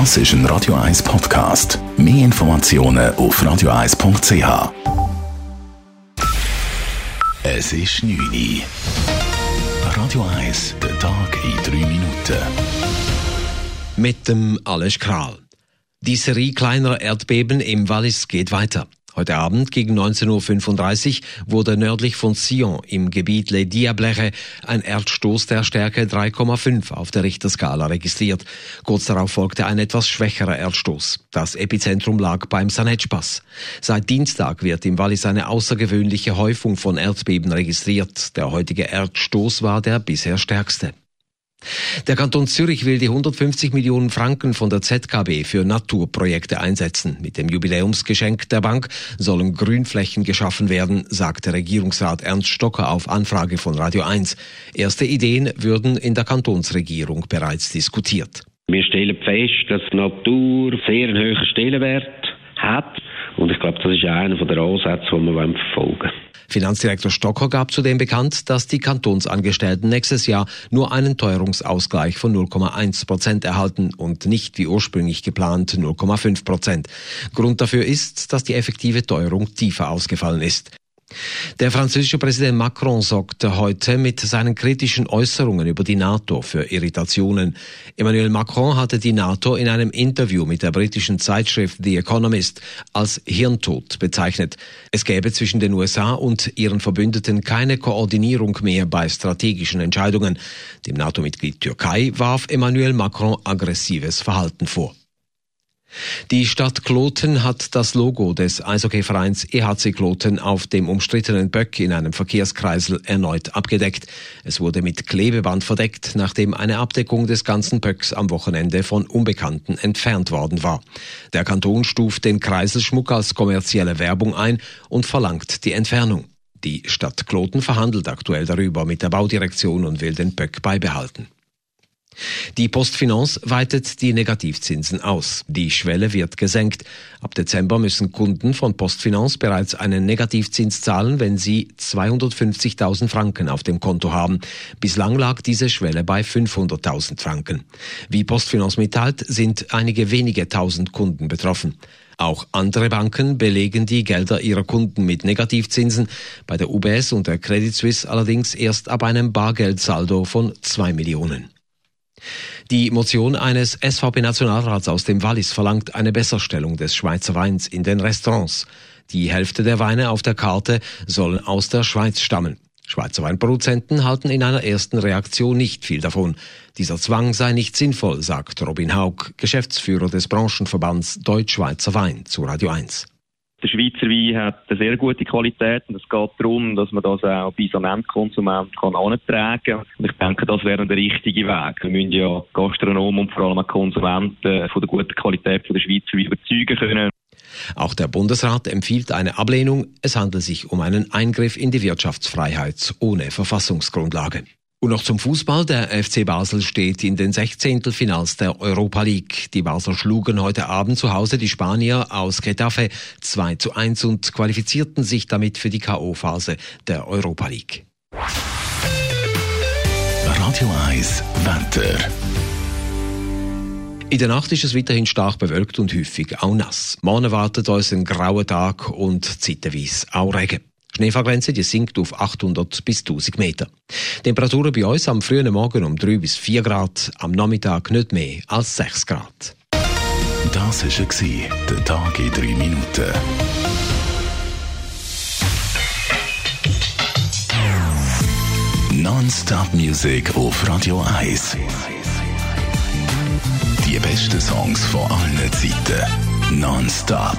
Das ist ein Radio 1 Podcast. Mehr Informationen auf radio1.ch. Es ist 9 Uhr. Radio 1, der Tag in 3 Minuten. Mit dem Alles Kral. Die Serie kleinerer Erdbeben im Wallis geht weiter. Heute Abend gegen 19.35 Uhr wurde nördlich von Sion im Gebiet Les Diablere ein Erdstoß der Stärke 3,5 auf der Richterskala registriert. Kurz darauf folgte ein etwas schwächerer Erdstoß. Das Epizentrum lag beim Sanetschpass. Seit Dienstag wird im Wallis eine außergewöhnliche Häufung von Erdbeben registriert. Der heutige Erdstoß war der bisher stärkste. Der Kanton Zürich will die 150 Millionen Franken von der ZKB für Naturprojekte einsetzen. Mit dem Jubiläumsgeschenk der Bank sollen Grünflächen geschaffen werden, sagte Regierungsrat Ernst Stocker auf Anfrage von Radio 1. Erste Ideen würden in der Kantonsregierung bereits diskutiert. Wir stellen fest, dass Natur sehr einen hohen Stellenwert hat. Und ich glaube, das ist einer der Ansätze, die wir verfolgen wollen. Finanzdirektor Stocker gab zudem bekannt, dass die Kantonsangestellten nächstes Jahr nur einen Teuerungsausgleich von 0,1 Prozent erhalten und nicht wie ursprünglich geplant 0,5 Prozent. Grund dafür ist, dass die effektive Teuerung tiefer ausgefallen ist. Der französische Präsident Macron sorgte heute mit seinen kritischen Äußerungen über die NATO für Irritationen. Emmanuel Macron hatte die NATO in einem Interview mit der britischen Zeitschrift The Economist als Hirntod bezeichnet. Es gäbe zwischen den USA und ihren Verbündeten keine Koordinierung mehr bei strategischen Entscheidungen. Dem NATO-Mitglied Türkei warf Emmanuel Macron aggressives Verhalten vor. Die Stadt Kloten hat das Logo des Eishockeyvereins EHC Kloten auf dem umstrittenen Böck in einem Verkehrskreisel erneut abgedeckt. Es wurde mit Klebeband verdeckt, nachdem eine Abdeckung des ganzen Böcks am Wochenende von Unbekannten entfernt worden war. Der Kanton stuft den Kreiselschmuck als kommerzielle Werbung ein und verlangt die Entfernung. Die Stadt Kloten verhandelt aktuell darüber mit der Baudirektion und will den Böck beibehalten. Die Postfinance weitet die Negativzinsen aus. Die Schwelle wird gesenkt. Ab Dezember müssen Kunden von Postfinance bereits einen Negativzins zahlen, wenn sie 250.000 Franken auf dem Konto haben. Bislang lag diese Schwelle bei 500.000 Franken. Wie Postfinance mitteilt, sind einige wenige tausend Kunden betroffen. Auch andere Banken belegen die Gelder ihrer Kunden mit Negativzinsen, bei der UBS und der Credit Suisse allerdings erst ab einem Bargeldsaldo von zwei Millionen. Die Motion eines SVP-Nationalrats aus dem Wallis verlangt eine Besserstellung des Schweizer Weins in den Restaurants. Die Hälfte der Weine auf der Karte sollen aus der Schweiz stammen. Schweizer Weinproduzenten halten in einer ersten Reaktion nicht viel davon. Dieser Zwang sei nicht sinnvoll, sagt Robin Haug, Geschäftsführer des Branchenverbands Deutsch-Schweizer Wein zu Radio 1. Der Schweizer Wein hat eine sehr gute Qualität und es geht darum, dass man das auch bei so einem Endkonsument kann antragen kann. Und ich denke, das wäre der richtige Weg. Wir müssen ja Gastronomen und vor allem auch Konsumenten von der guten Qualität der Schweizer Wein überzeugen können. Auch der Bundesrat empfiehlt eine Ablehnung. Es handelt sich um einen Eingriff in die Wirtschaftsfreiheit ohne Verfassungsgrundlage. Und noch zum Fußball. Der FC Basel steht in den Sechzehntelfinals der Europa League. Die Basler schlugen heute Abend zu Hause die Spanier aus Getafe 2 zu 1 und qualifizierten sich damit für die K.O.-Phase der Europa League. Radio 1 Wetter. In der Nacht ist es weiterhin stark bewölkt und häufig auch nass. Morgen wartet uns ein grauer Tag und zeitweise auch Regen. Schneefallgrenze die sinkt auf 800 bis 1000 Meter. Temperaturen bei uns am frühen Morgen um 3 bis 4 Grad, am Nachmittag nicht mehr als 6 Grad. Das war der Tag in 3 Minuten. Non-Stop Music auf Radio 1. Die besten Songs von allen Zeiten. Non-Stop.